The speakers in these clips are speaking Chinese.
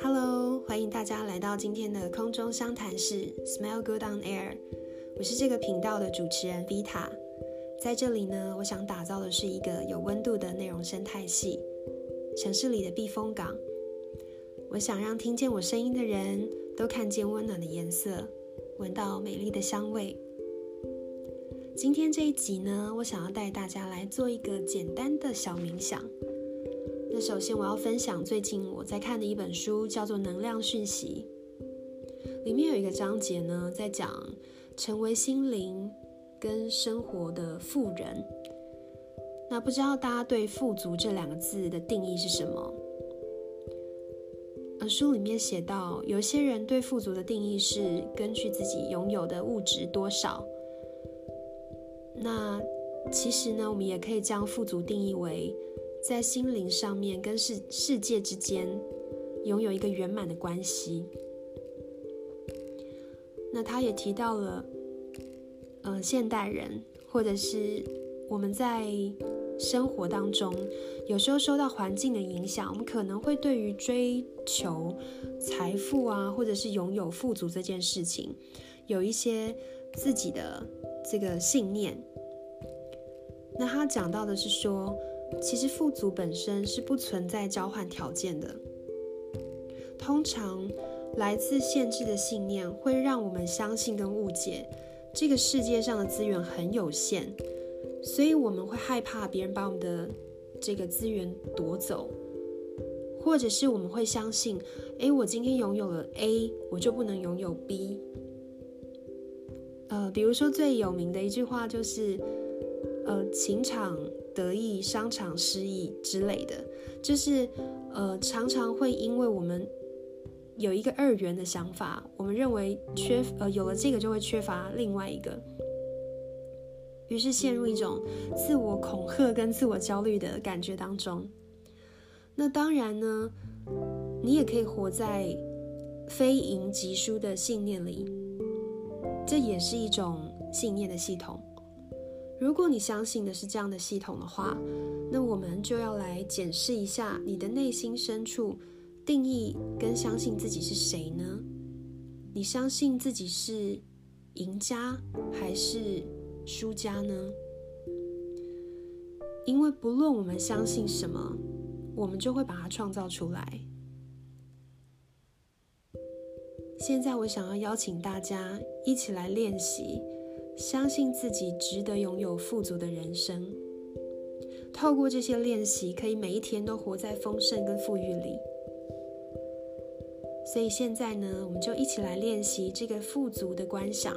Hello，欢迎大家来到今天的空中相谈室，Smell Good on Air。我是这个频道的主持人 Vita，在这里呢，我想打造的是一个有温度的内容生态系，城市里的避风港。我想让听见我声音的人都看见温暖的颜色，闻到美丽的香味。今天这一集呢，我想要带大家来做一个简单的小冥想。那首先我要分享最近我在看的一本书，叫做《能量讯息》，里面有一个章节呢，在讲成为心灵跟生活的富人。那不知道大家对“富足”这两个字的定义是什么？呃书里面写到，有些人对富足的定义是根据自己拥有的物质多少。那其实呢，我们也可以将富足定义为在心灵上面跟世世界之间拥有一个圆满的关系。那他也提到了，呃，现代人或者是我们在。生活当中，有时候受到环境的影响，我们可能会对于追求财富啊，或者是拥有富足这件事情，有一些自己的这个信念。那他讲到的是说，其实富足本身是不存在交换条件的。通常来自限制的信念会让我们相信跟误解，这个世界上的资源很有限。所以我们会害怕别人把我们的这个资源夺走，或者是我们会相信，诶，我今天拥有了 A，我就不能拥有 B。呃，比如说最有名的一句话就是，呃，情场得意，商场失意之类的，就是呃，常常会因为我们有一个二元的想法，我们认为缺呃有了这个就会缺乏另外一个。于是陷入一种自我恐吓跟自我焦虑的感觉当中。那当然呢，你也可以活在非赢即输的信念里，这也是一种信念的系统。如果你相信的是这样的系统的话，那我们就要来检视一下你的内心深处定义跟相信自己是谁呢？你相信自己是赢家还是输家呢？因为不论我们相信什么，我们就会把它创造出来。现在，我想要邀请大家一起来练习，相信自己值得拥有富足的人生。透过这些练习，可以每一天都活在丰盛跟富裕里。所以现在呢，我们就一起来练习这个富足的观想，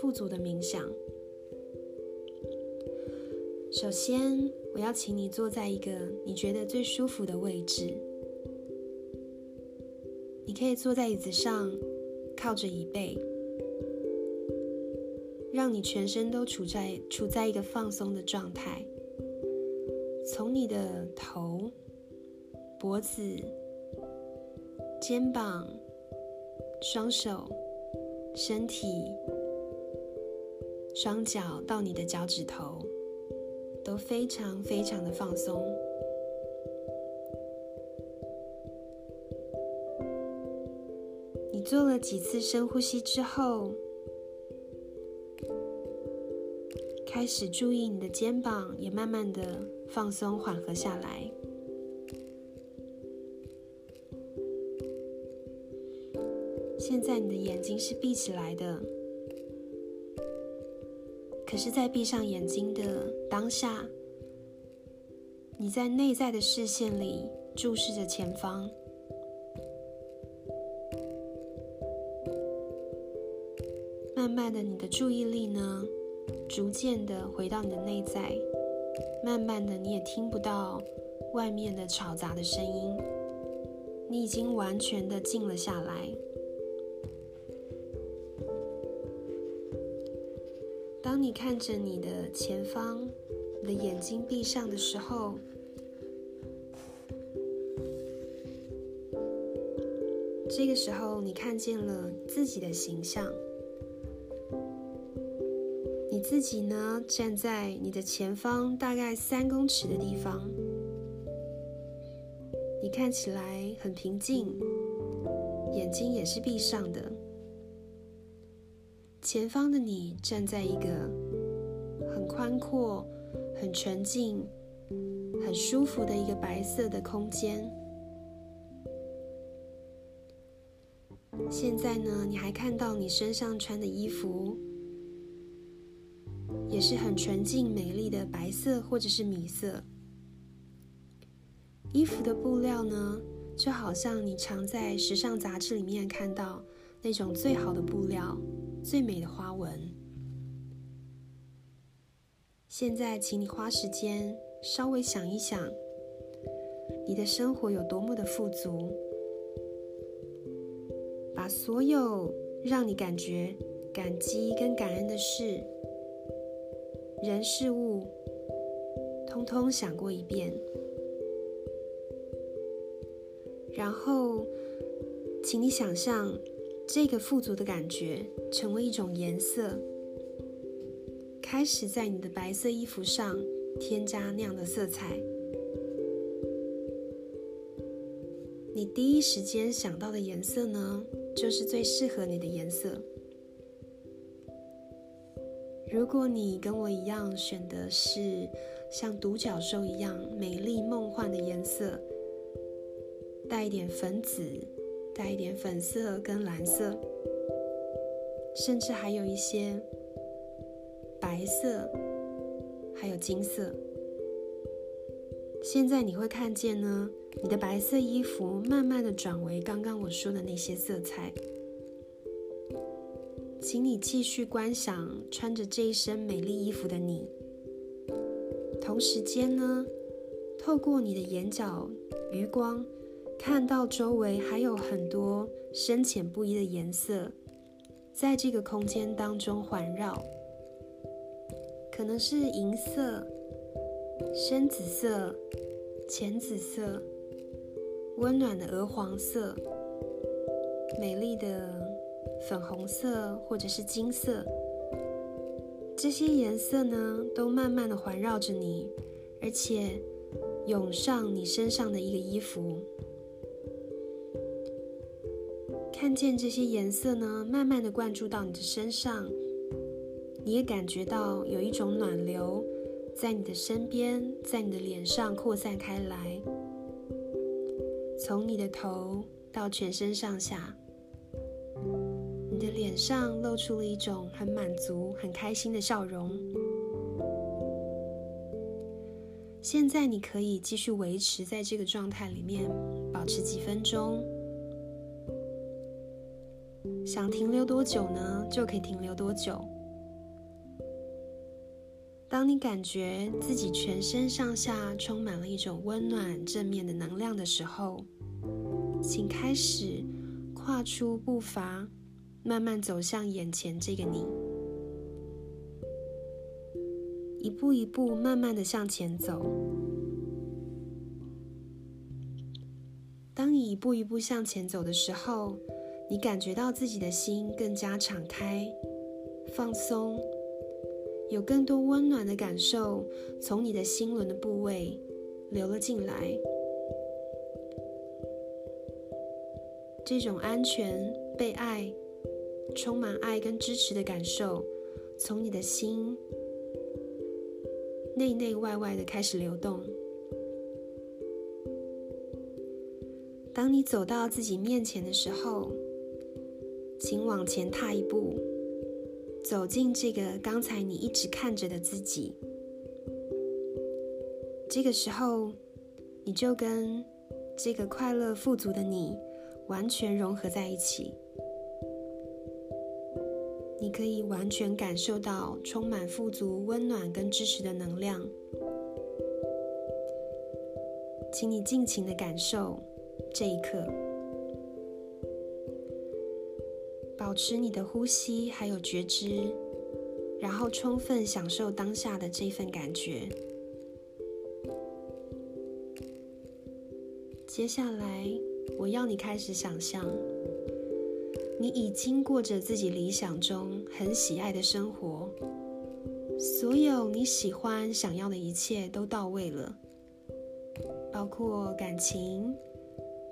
富足的冥想。首先，我要请你坐在一个你觉得最舒服的位置。你可以坐在椅子上，靠着椅背，让你全身都处在处在一个放松的状态。从你的头、脖子、肩膀、双手、身体、双脚到你的脚趾头。都非常非常的放松。你做了几次深呼吸之后，开始注意你的肩膀也慢慢的放松缓和下来。现在你的眼睛是闭起来的。可是，在闭上眼睛的当下，你在内在的视线里注视着前方，慢慢的，你的注意力呢，逐渐的回到你的内在，慢慢的，你也听不到外面的吵杂的声音，你已经完全的静了下来。当你看着你的前方，你的眼睛闭上的时候，这个时候你看见了自己的形象。你自己呢，站在你的前方大概三公尺的地方，你看起来很平静，眼睛也是闭上的。前方的你站在一个很宽阔、很纯净、很舒服的一个白色的空间。现在呢，你还看到你身上穿的衣服，也是很纯净美丽的白色或者是米色。衣服的布料呢，就好像你常在时尚杂志里面看到那种最好的布料、最美的花纹。现在，请你花时间稍微想一想，你的生活有多么的富足。把所有让你感觉感激跟感恩的事、人事物，通通想过一遍，然后，请你想象这个富足的感觉成为一种颜色，开始在你的白色衣服上添加那样的色彩。你第一时间想到的颜色呢？就是最适合你的颜色。如果你跟我一样选的是像独角兽一样美丽梦幻的颜色，带一点粉紫，带一点粉色跟蓝色，甚至还有一些白色，还有金色。现在你会看见呢，你的白色衣服慢慢的转为刚刚我说的那些色彩。请你继续观想穿着这一身美丽衣服的你，同时间呢，透过你的眼角余光，看到周围还有很多深浅不一的颜色，在这个空间当中环绕，可能是银色。深紫色、浅紫色、温暖的鹅黄色、美丽的粉红色或者是金色，这些颜色呢，都慢慢的环绕着你，而且涌上你身上的一个衣服。看见这些颜色呢，慢慢的灌注到你的身上，你也感觉到有一种暖流。在你的身边，在你的脸上扩散开来，从你的头到全身上下，你的脸上露出了一种很满足、很开心的笑容。现在你可以继续维持在这个状态里面，保持几分钟。想停留多久呢？就可以停留多久。当你感觉自己全身上下充满了一种温暖、正面的能量的时候，请开始跨出步伐，慢慢走向眼前这个你，一步一步慢慢的向前走。当你一步一步向前走的时候，你感觉到自己的心更加敞开、放松。有更多温暖的感受从你的心轮的部位流了进来，这种安全、被爱、充满爱跟支持的感受，从你的心内内外外的开始流动。当你走到自己面前的时候，请往前踏一步。走进这个刚才你一直看着的自己，这个时候，你就跟这个快乐富足的你完全融合在一起。你可以完全感受到充满富足、温暖跟支持的能量。请你尽情的感受这一刻。保持你的呼吸，还有觉知，然后充分享受当下的这份感觉。接下来，我要你开始想象，你已经过着自己理想中很喜爱的生活，所有你喜欢、想要的一切都到位了，包括感情，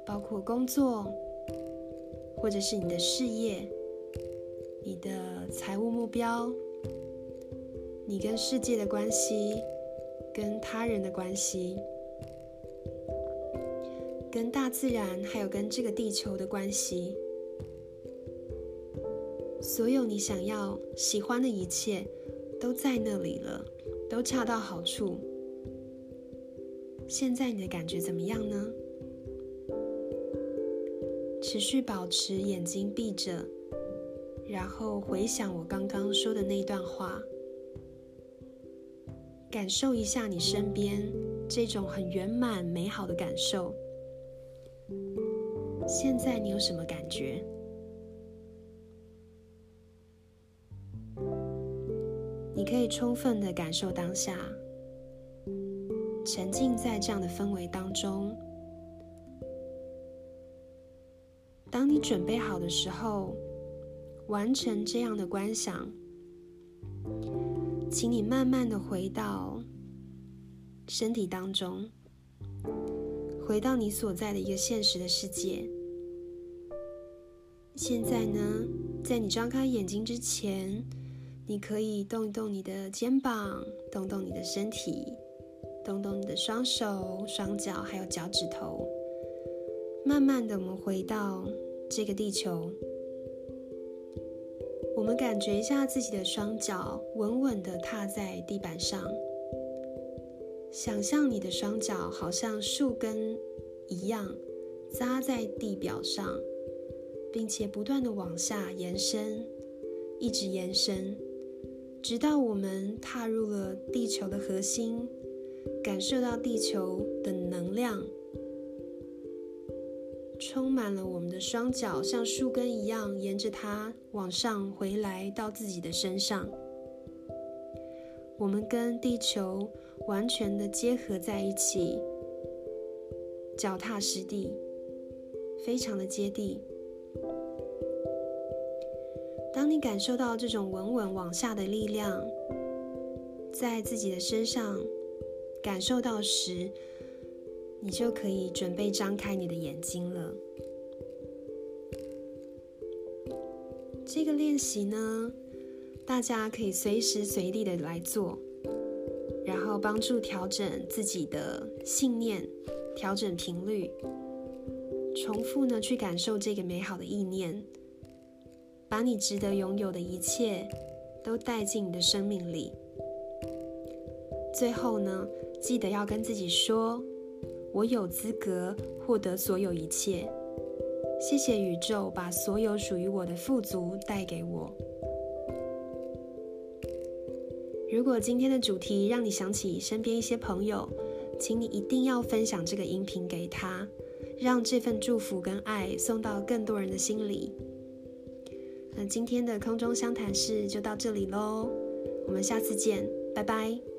包括工作，或者是你的事业、你的财务目标、你跟世界的关系、跟他人的关系。跟大自然，还有跟这个地球的关系，所有你想要、喜欢的一切，都在那里了，都恰到好处。现在你的感觉怎么样呢？持续保持眼睛闭着，然后回想我刚刚说的那段话，感受一下你身边这种很圆满、美好的感受。现在你有什么感觉？你可以充分的感受当下，沉浸在这样的氛围当中。当你准备好的时候，完成这样的观想，请你慢慢的回到身体当中，回到你所在的一个现实的世界。现在呢，在你张开眼睛之前，你可以动一动你的肩膀，动动你的身体，动动你的双手、双脚，还有脚趾头。慢慢的，我们回到这个地球，我们感觉一下自己的双脚稳稳的踏在地板上，想象你的双脚好像树根一样扎在地表上。并且不断的往下延伸，一直延伸，直到我们踏入了地球的核心，感受到地球的能量，充满了我们的双脚，像树根一样，沿着它往上回来到自己的身上。我们跟地球完全的结合在一起，脚踏实地，非常的接地。当你感受到这种稳稳往下的力量，在自己的身上感受到时，你就可以准备张开你的眼睛了。这个练习呢，大家可以随时随地的来做，然后帮助调整自己的信念，调整频率，重复呢去感受这个美好的意念。把你值得拥有的一切都带进你的生命里。最后呢，记得要跟自己说：“我有资格获得所有一切。”谢谢宇宙把所有属于我的富足带给我。如果今天的主题让你想起身边一些朋友，请你一定要分享这个音频给他，让这份祝福跟爱送到更多人的心里。那今天的空中相谈室就到这里喽，我们下次见，拜拜。